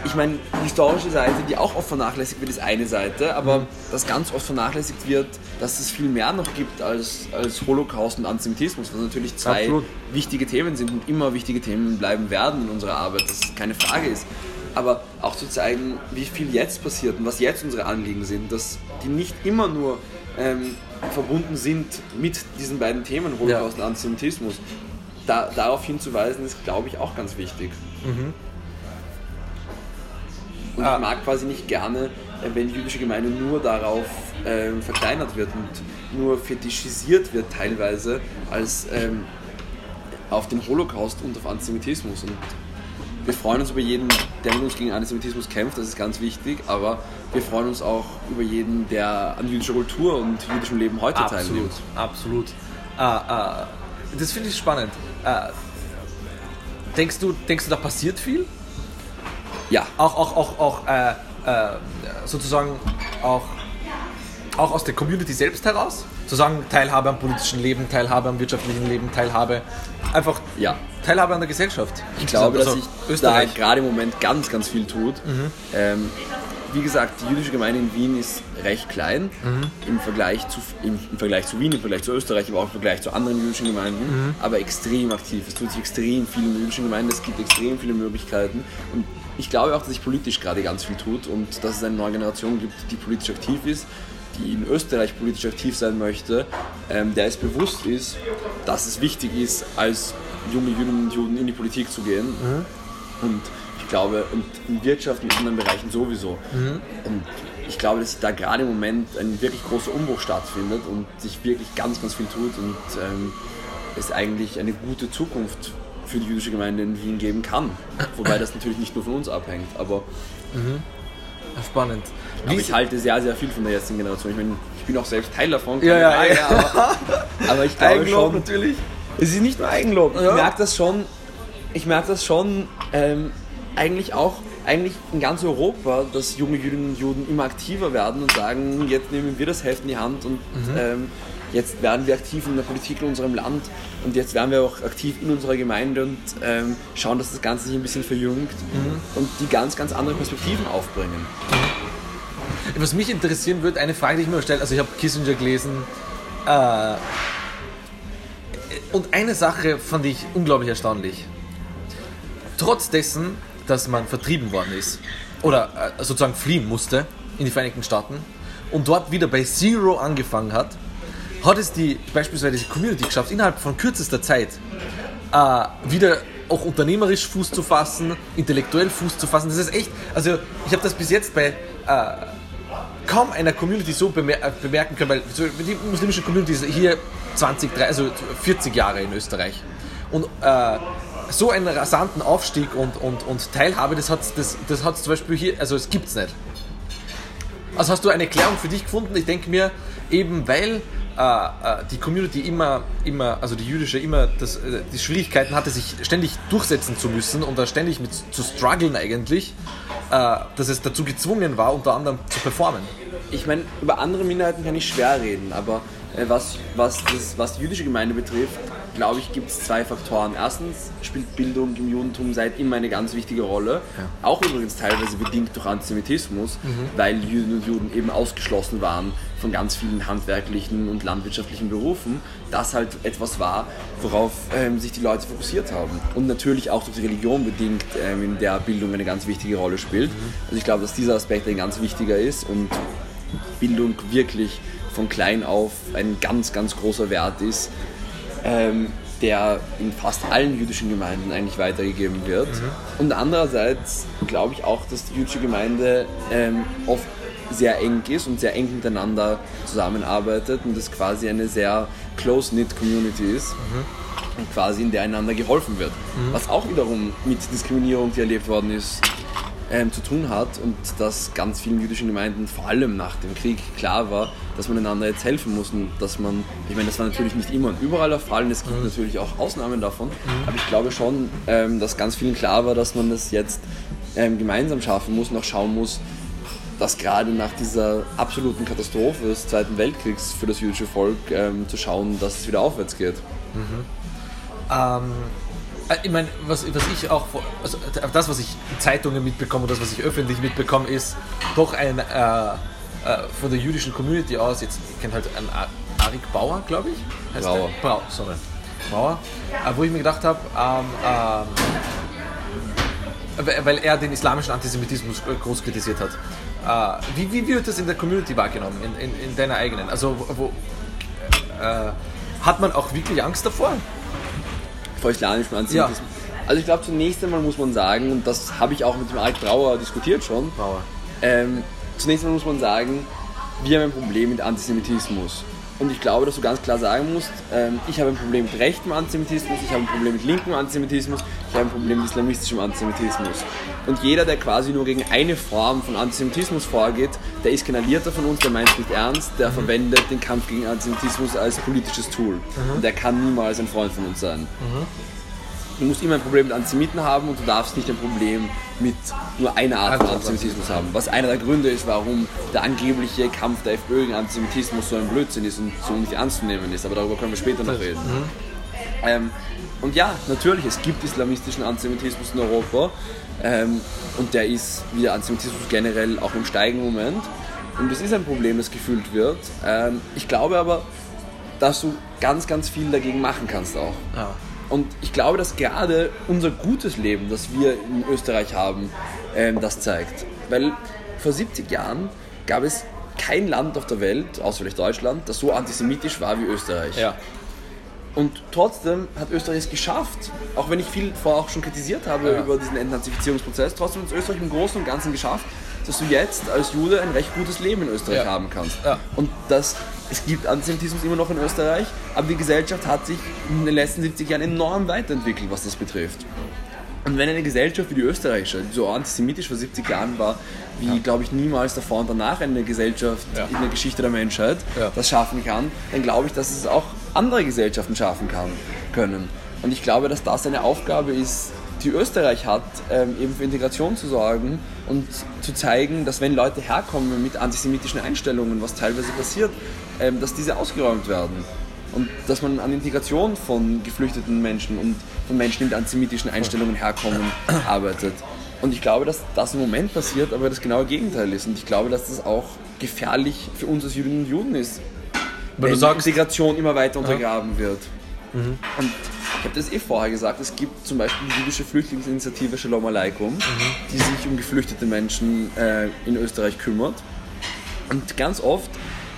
ich meine, die historische Seite, die auch oft vernachlässigt wird, ist eine Seite. Aber dass ganz oft vernachlässigt wird, dass es viel mehr noch gibt als, als Holocaust und Antisemitismus, was natürlich zwei Absolut. wichtige Themen sind und immer wichtige Themen bleiben werden in unserer Arbeit, dass es keine Frage ist. Aber auch zu zeigen, wie viel jetzt passiert und was jetzt unsere Anliegen sind, dass die nicht immer nur ähm, verbunden sind mit diesen beiden Themen, Holocaust und Antisemitismus. Da, darauf hinzuweisen, ist, glaube ich, auch ganz wichtig. Und Ah. ich mag quasi nicht gerne, äh, wenn die jüdische Gemeinde nur darauf ähm, verkleinert wird und nur fetischisiert wird teilweise als ähm, auf den Holocaust und auf Antisemitismus. Und wir freuen uns über jeden, der mit uns gegen Antisemitismus kämpft, das ist ganz wichtig, aber wir freuen uns auch über jeden, der an jüdischer Kultur und jüdischem Leben heute teilnimmt. absolut. Ah, ah, das finde ich spannend. Ah, denkst, du, denkst du, da passiert viel? Ja, auch, auch, auch, auch äh, äh, sozusagen auch, auch aus der Community selbst heraus? Zu sagen, Teilhabe am politischen Leben, Teilhabe am wirtschaftlichen Leben, Teilhabe, einfach ja. Teilhabe an der Gesellschaft. Ich glaube, dass Also, sich da Österreich. gerade im Moment ganz, ganz viel tut. Ähm, wie gesagt, die jüdische Gemeinde in Wien ist recht klein. Im, Vergleich zu, im, im Vergleich zu Wien, im Vergleich zu Österreich, aber auch im Vergleich zu anderen jüdischen Gemeinden, aber extrem aktiv. Es tut sich extrem viel in der jüdischen Gemeinde, es gibt extrem viele Möglichkeiten. Und ich glaube auch, dass sich politisch gerade ganz viel tut und dass es eine neue Generation gibt, die politisch aktiv ist, die in Österreich politisch aktiv sein möchte, ähm, der es bewusst ist, dass es wichtig ist, als junge Jüdinnen und Juden in die Politik zu gehen. Und ich glaube, und in Wirtschaft und in anderen Bereichen sowieso. Und ich glaube, dass da gerade im Moment ein wirklich großer Umbruch stattfindet und sich wirklich ganz, ganz viel tut und ähm, es eigentlich eine gute Zukunft für die jüdische Gemeinde in Wien geben kann. Wobei das natürlich nicht nur von uns abhängt, aber, Spannend. aber ich halte sehr, sehr viel von der jetzigen Generation. Ich meine, ich bin auch selbst Teil davon. Ja, ja, Frage, ja. Aber, aber ich glaube schon, natürlich. es ist nicht nur Eigenlob. Ja. Ich merke das schon, ich merke das schon ähm, eigentlich auch eigentlich in ganz Europa, dass junge Jüdinnen und Juden immer aktiver werden und sagen, jetzt nehmen wir das Heft in die Hand und ähm, jetzt werden wir aktiv in der Politik in unserem Land und jetzt werden wir auch aktiv in unserer Gemeinde und ähm, schauen, dass das Ganze sich ein bisschen verjüngt und die ganz, ganz andere Perspektiven aufbringen. Was mich interessieren würde, eine Frage, die ich mir stelle, also ich habe Kissinger gelesen äh, und eine Sache fand ich unglaublich erstaunlich. Trotz dessen, dass man vertrieben worden ist oder äh, sozusagen fliehen musste in die Vereinigten Staaten und dort wieder bei Zero angefangen hat, hat es die beispielsweise die Community geschafft, innerhalb von kürzester Zeit äh, wieder auch unternehmerisch Fuß zu fassen, intellektuell Fuß zu fassen. Das ist echt, also ich habe das bis jetzt bei äh, kaum einer Community so bemer äh, bemerken können, weil die muslimische Community ist hier 20, 30, also 40 Jahre in Österreich. Und äh, so einen rasanten Aufstieg und, und, und Teilhabe, das hat das, das hat's zum Beispiel hier, also es gibt's nicht. Also hast du eine Erklärung für dich gefunden? Ich denke mir, eben weil äh, äh, die Community immer, immer, also die jüdische, immer das, äh, die Schwierigkeiten hatte, sich ständig durchsetzen zu müssen und da ständig mit zu strugglen eigentlich, äh, dass es dazu gezwungen war, unter anderem zu performen. Ich meine, über andere Minderheiten kann ich schwer reden, aber äh, was, was, das, was die jüdische Gemeinde betrifft, glaube ich, gibt es zwei Faktoren. Erstens spielt Bildung im Judentum seit immer eine ganz wichtige Rolle. Auch übrigens teilweise bedingt durch Antisemitismus, weil Juden und Juden eben ausgeschlossen waren von ganz vielen handwerklichen und landwirtschaftlichen Berufen. Das halt etwas war, worauf ähm, sich die Leute fokussiert haben. Und natürlich auch durch die Religion bedingt, ähm, in der Bildung eine ganz wichtige Rolle spielt. Also ich glaube, dass dieser Aspekt ein ganz wichtiger ist und Bildung wirklich von klein auf ein ganz, ganz großer Wert ist, ähm, der in fast allen jüdischen Gemeinden eigentlich weitergegeben wird. Und andererseits glaube ich auch, dass die jüdische Gemeinde ähm, oft sehr eng ist und sehr eng miteinander zusammenarbeitet und das quasi eine sehr close-knit Community ist und quasi in der einander geholfen wird. Was auch wiederum mit Diskriminierung, die erlebt worden ist, ähm, zu tun hat und dass ganz vielen jüdischen Gemeinden vor allem nach dem Krieg klar war, dass man einander jetzt helfen muss und dass man, ich meine, das war natürlich nicht immer und überall der Fall und es gibt natürlich auch Ausnahmen davon, aber ich glaube schon, ähm, dass ganz vielen klar war, dass man das jetzt ähm, gemeinsam schaffen muss und auch schauen muss, dass gerade nach dieser absoluten Katastrophe des Zweiten Weltkriegs für das jüdische Volk ähm, zu schauen, dass es wieder aufwärts geht. Ähm, äh, ich meine, was, was ich auch, also das, was ich in Zeitungen mitbekomme und das, was ich öffentlich mitbekomme, ist doch ein, äh, äh, von der jüdischen Community aus, jetzt, ich kenne halt einen Ar- Arik Bauer, glaube ich. Heißt Brauer. Der? Brauer, sorry. Bauer. Äh, wo ich mir gedacht habe, ähm, ähm, weil- er den islamischen Antisemitismus äh, groß kritisiert hat. Äh, wie, wie wird das in der Community wahrgenommen, in, in, in deiner eigenen? Also, wo, wo, äh, hat man auch wirklich Angst davor? Vor islamischen Antisemitismus. Also ich glaube zunächst einmal muss man sagen, und das habe ich auch mit dem Alex Brauer diskutiert schon, Bauer. ähm, zunächst einmal muss man sagen, wir haben ein Problem mit Antisemitismus. Und ich glaube, dass du ganz klar sagen musst, ähm, ich habe ein Problem mit rechtem Antisemitismus, ich habe ein Problem mit linkem Antisemitismus, ich habe ein Problem mit islamistischem Antisemitismus. Und jeder, der quasi nur gegen eine Form von Antisemitismus vorgeht, der ist kein Alliierter von uns, der meint es nicht ernst, der verwendet den Kampf gegen Antisemitismus als politisches Tool. Und der kann niemals ein Freund von uns sein. Du musst immer ein Problem mit Antisemiten haben und du darfst nicht ein Problem mit nur einer Art von Antisemitismus haben. Was einer der Gründe ist, warum der angebliche Kampf der FPÖ gegen Antisemitismus so ein Blödsinn ist und so nicht ernst zu nehmen ist. Aber darüber können wir später noch reden. Ähm, und ja, natürlich, es gibt islamistischen Antisemitismus in Europa ähm, und der ist, wie der Antisemitismus generell, auch im steigenden Moment. Und das ist ein Problem, das gefühlt wird. Ähm, ich glaube aber, dass du ganz, ganz viel dagegen machen kannst auch. Ja. Und ich glaube, dass gerade unser gutes Leben, das wir in Österreich haben, ähm, das zeigt. Weil vor 70 Jahren gab es kein Land auf der Welt, außer vielleicht Deutschland, das so antisemitisch war wie Österreich. Ja. Und trotzdem hat Österreich es geschafft, auch wenn ich viel vorher auch schon kritisiert habe Ja. über diesen Entnazifizierungsprozess, trotzdem hat es Österreich im Großen und Ganzen geschafft, dass du jetzt als Jude ein recht gutes Leben in Österreich Ja. haben kannst. Ja. Und das, es gibt Antisemitismus immer noch in Österreich, aber die Gesellschaft hat sich in den letzten 70 Jahren enorm weiterentwickelt, was das betrifft. Und wenn eine Gesellschaft wie die österreichische, die so antisemitisch vor 70 Jahren war, wie, glaube ich, niemals davor und danach eine Gesellschaft Ja. in der Geschichte der Menschheit Ja. das schaffen kann, dann glaube ich, dass es auch andere Gesellschaften schaffen kann, können. Und ich glaube, dass das eine Aufgabe ist, die Österreich hat, ähm, eben für Integration zu sorgen und zu zeigen, dass wenn Leute herkommen mit antisemitischen Einstellungen, was teilweise passiert, ähm, dass diese ausgeräumt werden. Und dass man an Integration von geflüchteten Menschen und von Menschen, die mit antisemitischen Einstellungen herkommen, arbeitet. Und ich glaube, dass das im Moment passiert, aber das genaue Gegenteil ist. Und ich glaube, dass das auch gefährlich für uns als Jüdinnen und Juden ist. Weil du wenn sagst- Integration immer weiter untergraben wird. Und ich habe das eh vorher gesagt, es gibt zum Beispiel die jüdische Flüchtlingsinitiative Shalom Aleikum, die sich um geflüchtete Menschen äh, in Österreich kümmert. Und ganz oft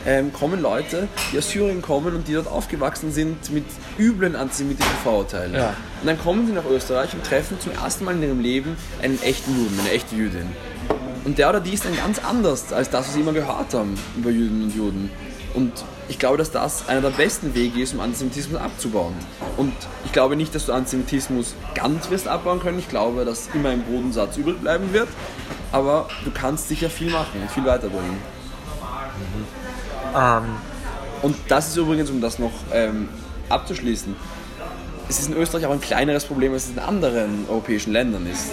ähm, kommen Leute, die aus Syrien kommen und die dort aufgewachsen sind mit üblen antisemitischen Vorurteilen. Ja. Und dann kommen sie nach Österreich und treffen zum ersten Mal in ihrem Leben einen echten Juden, eine echte Jüdin. Und der oder die ist dann ganz anders als das, was sie immer gehört haben über Juden und Juden. Und ich glaube, dass das einer der besten Wege ist, um Antisemitismus abzubauen. Und ich glaube nicht, dass du Antisemitismus ganz wirst abbauen können. Ich glaube, dass immer ein Bodensatz übrig bleiben wird. Aber du kannst sicher viel machen und viel weiterbringen. Ähm, Und das ist übrigens, um das noch ähm, abzuschließen, es ist in Österreich auch ein kleineres Problem, als es in anderen europäischen Ländern ist.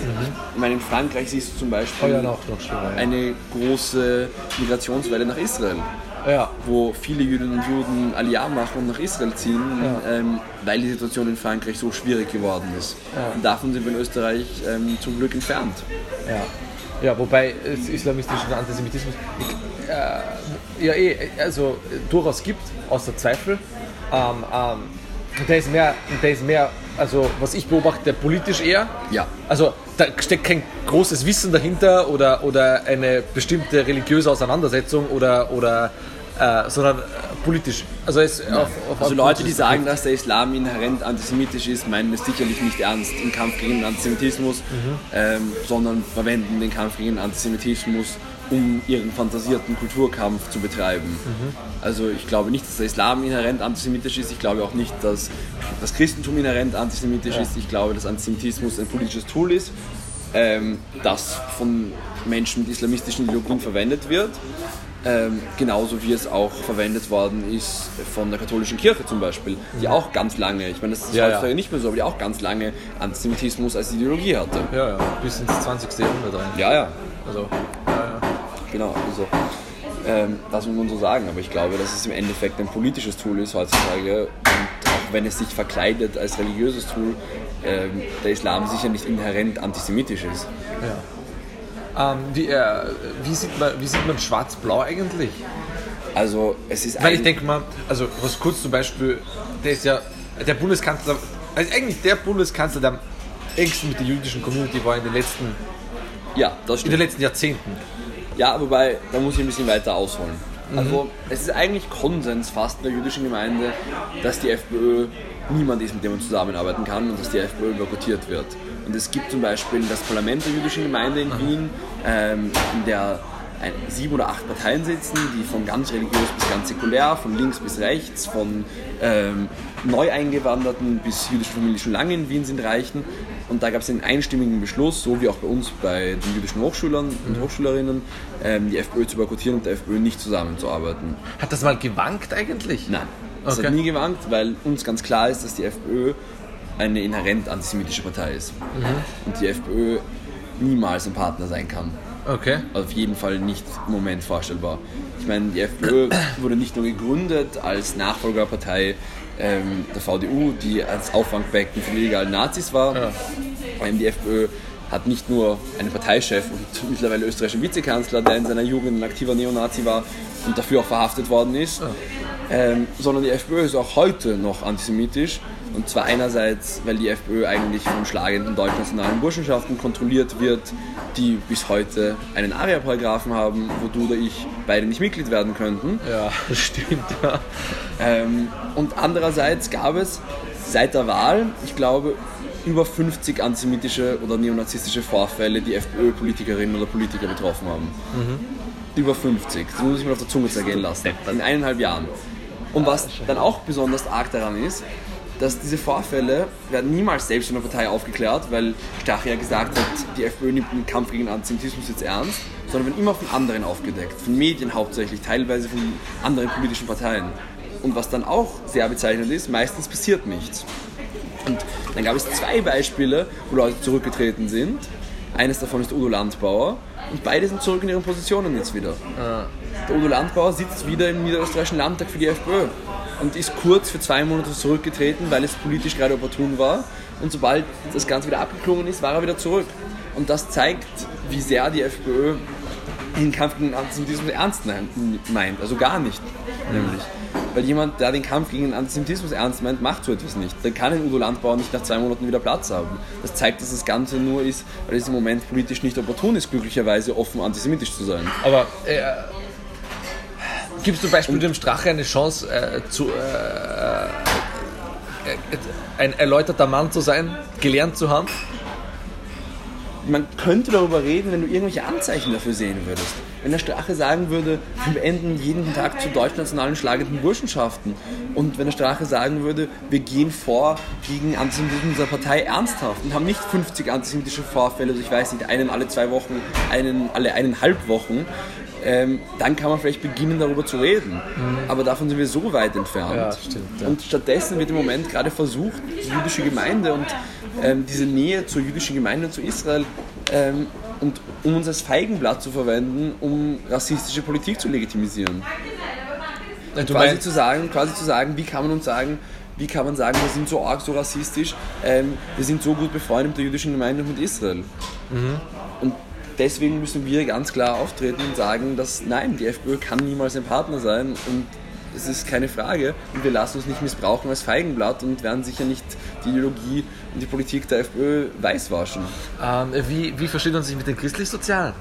Ich meine, in Frankreich siehst du zum Beispiel eine große Migrationswelle nach Israel, ja. wo viele Jüdinnen und Juden Aliyah machen und nach Israel ziehen, ähm, weil die Situation in Frankreich so schwierig geworden ist. Und davon sind wir in Österreich ähm, zum Glück entfernt. Ja. Ja, wobei es islamistischen Antisemitismus äh, ja eh, also durchaus gibt, außer Zweifel. Ähm, ähm, und der ist mehr, der ist mehr, also was ich beobachte, politisch eher. Ja. Also da steckt kein großes Wissen dahinter oder, oder eine bestimmte religiöse Auseinandersetzung oder, oder äh, sondern äh, politisch. Also es auf, auf Also Leute, die sagen, dass der Islam inhärent antisemitisch ist, meinen es sicherlich nicht ernst im Kampf gegen den Antisemitismus, ähm, sondern verwenden den Kampf gegen den Antisemitismus, um ihren fantasierten Kulturkampf zu betreiben. Also ich glaube nicht, dass der Islam inhärent antisemitisch ist. Ich glaube auch nicht, dass das Christentum inhärent antisemitisch ist. Ich glaube, dass Antisemitismus ein politisches Tool ist, ähm, das von Menschen mit islamistischen Ideologien verwendet wird. Ähm, genauso wie es auch verwendet worden ist von der katholischen Kirche zum Beispiel, die auch ganz lange, ich meine, das ist Ja, heutzutage ja. nicht mehr so, aber die auch ganz lange Antisemitismus als Ideologie hatte. Ja, ja, bis ins 20. Jahrhundert rein. Ja, ja, Also, ja, ja. genau. Also, ähm, das muss man so sagen, aber ich glaube, dass es im Endeffekt ein politisches Tool ist heutzutage und auch wenn es sich verkleidet als religiöses Tool, ähm, der Islam sicher nicht inhärent antisemitisch ist. Ähm, wie, äh, wie, sieht man, wie sieht man Schwarz-Blau eigentlich? Also es ist Weil ich denke mal, also was kurz zum Beispiel, der ist ja der Bundeskanzler, also eigentlich der Bundeskanzler, der am engsten mit der jüdischen Community war in den letzten, ja, das in stimmt. den letzten Jahrzehnten. Ja, wobei, da muss ich ein bisschen weiter ausholen. Also, es ist eigentlich Konsens fast in der jüdischen Gemeinde, dass die FPÖ niemand ist, mit dem man zusammenarbeiten kann und dass die FPÖ boykottiert wird. Und es gibt zum Beispiel das Parlament der jüdischen Gemeinde in Wien, ähm, in der ein, sieben oder acht Parteien sitzen, die von ganz religiös bis ganz säkulär, von links bis rechts, von ähm, Neueingewanderten bis jüdischen Familien, die schon lange in Wien sind, reichen. Und da gab es einen einstimmigen Beschluss, so wie auch bei uns bei den jüdischen Hochschülern und Hochschülerinnen, ähm, die FPÖ zu boykottieren und der FPÖ nicht zusammenzuarbeiten. Hat das mal gewankt eigentlich? Nein, das Okay. hat nie gewankt, weil uns ganz klar ist, dass die FPÖ eine inhärent antisemitische Partei ist. Und die FPÖ niemals ein Partner sein kann. Okay. Auf jeden Fall nicht im Moment vorstellbar. Ich meine, die FPÖ (coughs) wurde nicht nur gegründet als Nachfolgerpartei ähm, der VDU, die als Auffangbecken für die illegalen Nazis war. Ähm, die FPÖ hat nicht nur einen Parteichef und (laughs) mittlerweile österreichischen Vizekanzler, der in seiner Jugend ein aktiver Neonazi war und dafür auch verhaftet worden ist, ähm, sondern die FPÖ ist auch heute noch antisemitisch. Und zwar einerseits, weil die FPÖ eigentlich von schlagenden deutschnationalen Burschenschaften kontrolliert wird, die bis heute einen ARIA-Paragraphen haben, wo du oder ich beide nicht Mitglied werden könnten. Ja, (laughs) das stimmt. Ja. Ähm, und andererseits gab es seit der Wahl, ich glaube, über 50 antisemitische oder neonazistische Vorfälle, die FPÖ-Politikerinnen oder Politiker betroffen haben. Über 50. Das muss ich mir auf der Zunge zergehen lassen. In eineinhalb Jahren. Und was dann auch besonders arg daran ist, dass diese Vorfälle werden niemals selbst in der Partei aufgeklärt, weil Strache ja gesagt hat, die FPÖ nimmt den Kampf gegen Antisemitismus jetzt ernst, sondern werden immer von anderen aufgedeckt, von Medien hauptsächlich, teilweise von anderen politischen Parteien. Und was dann auch sehr bezeichnend ist, meistens passiert nichts. Und dann gab es zwei Beispiele, wo Leute zurückgetreten sind. Eines davon ist Udo Landbauer und beide sind zurück in ihren Positionen jetzt wieder. Der Udo Landbauer sitzt wieder im Niederösterreichischen Landtag für die FPÖ und ist kurz für zwei Monate zurückgetreten, weil es politisch gerade opportun war. Und sobald das Ganze wieder abgeklungen ist, war er wieder zurück. Und das zeigt, wie sehr die FPÖ den Kampf gegen Antisemitismus ernst meint. Also gar nicht, nämlich. Weil jemand, der den Kampf gegen den Antisemitismus ernst meint, macht so etwas nicht. Dann kann ein Udo Landbauer nicht nach zwei Monaten wieder Platz haben. Das zeigt, dass das Ganze nur ist, weil es im Moment politisch nicht opportun ist, glücklicherweise offen antisemitisch zu sein. Aber äh, gibst du Beispiel dem Strache eine Chance, äh, zu, äh, äh, ein erläuterter Mann zu sein, gelernt zu haben? Man könnte darüber reden, wenn du irgendwelche Anzeichen dafür sehen würdest. Wenn der Strache sagen würde, wir beenden jeden Tag zu deutschnationalen schlagenden Burschenschaften. Und wenn der Strache sagen würde, wir gehen vor gegen Antisemitismus unserer Partei ernsthaft und haben nicht 50 antisemitische Vorfälle, also ich weiß nicht, einen alle zwei Wochen, einen alle eineinhalb Wochen, ähm, dann kann man vielleicht beginnen, darüber zu reden. Aber davon sind wir so weit entfernt. Ja, stimmt, ja. Und stattdessen wird im Moment gerade versucht, die jüdische Gemeinde und ähm, diese Nähe zur jüdischen Gemeinde und zu Israel ähm, und um uns als Feigenblatt zu verwenden, um rassistische Politik zu legitimisieren. Du quasi zu sagen, quasi zu sagen, wie kann man uns sagen, wie kann man sagen, wir sind so arg, so rassistisch, ähm, wir sind so gut befreundet mit der jüdischen Gemeinde und mit Israel. Und deswegen müssen wir ganz klar auftreten und sagen, dass nein, die FPÖ kann niemals ein Partner sein und es ist keine Frage und wir lassen uns nicht missbrauchen als Feigenblatt und werden sicher nicht die Ideologie und die Politik der FPÖ weißwaschen. ähm, wie, wie versteht man sich mit den christlich-sozialen?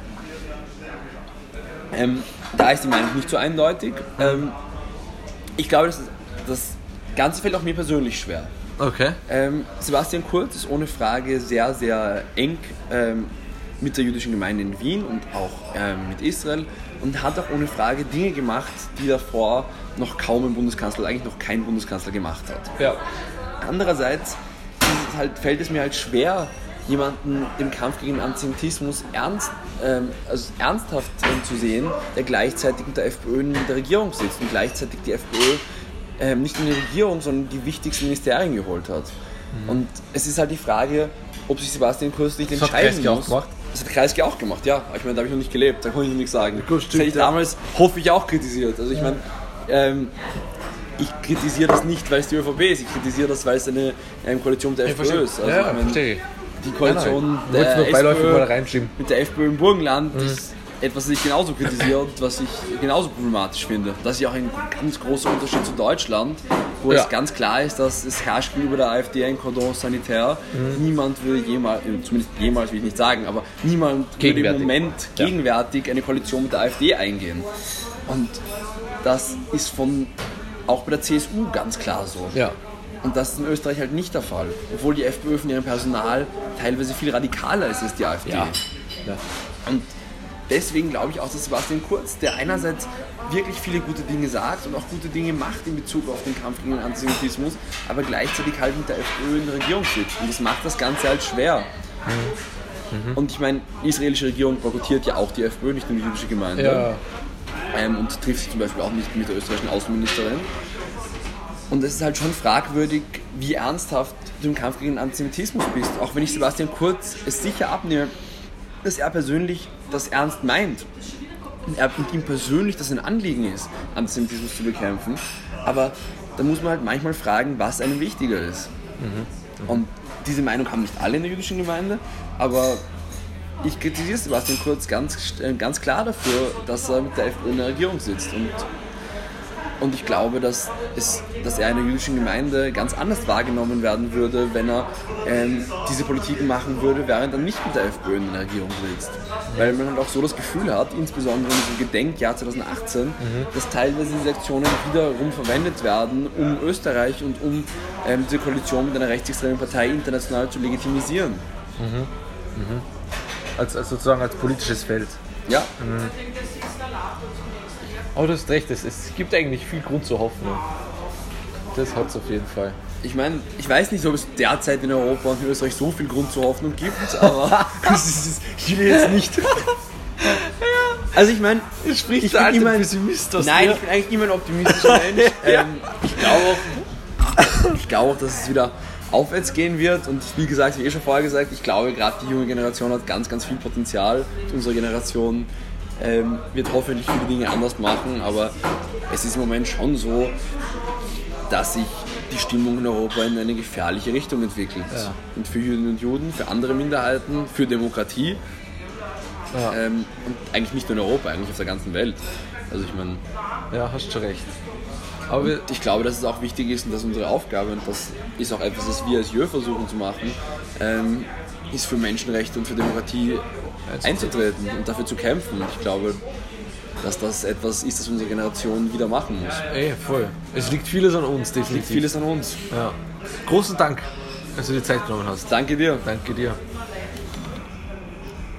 Ähm, da ist die Meinung nicht so eindeutig. Ähm, ich glaube, das, das Ganze fällt auch mir persönlich schwer. Okay. Ähm, Sebastian Kurz ist ohne Frage sehr, sehr eng ähm, mit der jüdischen Gemeinde in Wien und auch ähm, mit Israel und hat auch ohne Frage Dinge gemacht, die davor noch kaum ein Bundeskanzler, eigentlich noch kein Bundeskanzler gemacht hat. Ja. Andererseits halt, fällt es mir halt schwer, jemanden im Kampf gegen den Antisemitismus ernst, ähm, also ernsthaft ähm, zu sehen, der gleichzeitig mit der FPÖ in der Regierung sitzt und gleichzeitig die FPÖ ähm, nicht in die Regierung, sondern die wichtigsten Ministerien geholt hat. Und es ist halt die Frage, ob sich Sebastian Kurz nicht Mhm. Das hat entscheiden auch muss. gemacht. Das hat Kreisky auch gemacht, ja. Ich meine, da habe ich noch nicht gelebt, da kann ich noch nichts sagen. Gut, das hätte ich damals, hoffe ich, auch kritisiert. Also ich meine, ähm, ich kritisiere das nicht, weil es die ÖVP ist, ich kritisiere das, weil es eine, eine Koalition mit der FPÖ ist. Also, ja, ich meine, verstehe die Koalition Nein, nein. Der SPÖ mal reinschieben. mit der FPÖ im Burgenland Mhm. ist etwas, das ich genauso kritisiere und (laughs) was ich genauso problematisch finde. Das ist ja auch ein ganz großer Unterschied zu Deutschland, wo Ja. es ganz klar ist, dass es herrscht gegenüber der AfD ein Cordon sanitär. Mhm. Niemand würde jemals, zumindest jemals will ich nicht sagen, aber niemand würde im Moment Ja. gegenwärtig eine Koalition mit der AfD eingehen. Und das ist von auch bei der CSU ganz klar so. Ja. Und das ist in Österreich halt nicht der Fall. Obwohl die FPÖ von ihrem Personal teilweise viel radikaler ist als die AfD. Ja. Und deswegen glaube ich auch, dass Sebastian Kurz, der einerseits wirklich viele gute Dinge sagt und auch gute Dinge macht in Bezug auf den Kampf gegen den Antisemitismus, aber gleichzeitig halt mit der FPÖ in der Regierung sitzt. Und das macht das Ganze halt schwer. Und ich meine, die israelische Regierung boykottiert ja auch die FPÖ, nicht nur die jüdische Gemeinde. Ja. ähm, und trifft sich zum Beispiel auch nicht mit der österreichischen Außenministerin. Und es ist halt schon fragwürdig, wie ernsthaft du im Kampf gegen den Antisemitismus bist. Auch wenn ich Sebastian Kurz es sicher abnehme, dass er persönlich das ernst meint. Und, er, und ihm persönlich das ein Anliegen ist, Antisemitismus zu bekämpfen. Aber da muss man halt manchmal fragen, was einem wichtiger ist. Und diese Meinung haben nicht alle in der jüdischen Gemeinde, aber ich kritisiere Sebastian Kurz ganz, äh, ganz klar dafür, dass er mit der FPÖ in der Regierung sitzt. Und, und ich glaube, dass, es, dass er in der jüdischen Gemeinde ganz anders wahrgenommen werden würde, wenn er ähm, diese Politiken machen würde, während er nicht mit der FPÖ in der Regierung sitzt. Weil man halt auch so das Gefühl hat, insbesondere in diesem Gedenkjahr 2018, dass teilweise diese Aktionen wiederum verwendet werden, um Österreich und um ähm, diese Koalition mit einer rechtsextremen Partei international zu legitimisieren. Als, als sozusagen als politisches Feld. Ja, Aber du hast recht, es, es gibt eigentlich viel Grund zur Hoffnung. Das hat es auf jeden Fall. Ich meine, ich weiß nicht, ob es derzeit in Europa und in Österreich so viel Grund zur Hoffnung gibt, aber (laughs) es ist, ich will jetzt nicht. Also ich meine, ich bin immer ein Pessimist Nein, ich bin eigentlich immer ein optimistischer (laughs) Mensch. ähm, ich glaube auch, ich glaube auch, dass es wieder aufwärts gehen wird und wie gesagt, wie eh schon vorher gesagt, ich glaube gerade die junge Generation hat ganz, ganz viel Potenzial. Unsere Generation ähm, wird hoffentlich viele Dinge anders machen, aber es ist im Moment schon so, dass sich die Stimmung in Europa in eine gefährliche Richtung entwickelt. Ja. Und für Juden und Juden, für andere Minderheiten, für Demokratie Ja. ähm, und eigentlich nicht nur in Europa, eigentlich auf der ganzen Welt. Also ich meine, Ja, hast schon recht. Aber ich glaube, dass es auch wichtig ist und dass unsere Aufgabe, und das ist auch etwas, was wir als Jö versuchen zu machen, ähm, ist für Menschenrechte und für Demokratie einzutreten und dafür zu kämpfen. Ich glaube, dass das etwas ist, das unsere Generation wieder machen muss. ey, voll. Es liegt vieles an uns, Liegt definitiv. vieles an uns. Ja. Großen Dank, dass du dir Zeit genommen hast. Danke dir. Danke dir.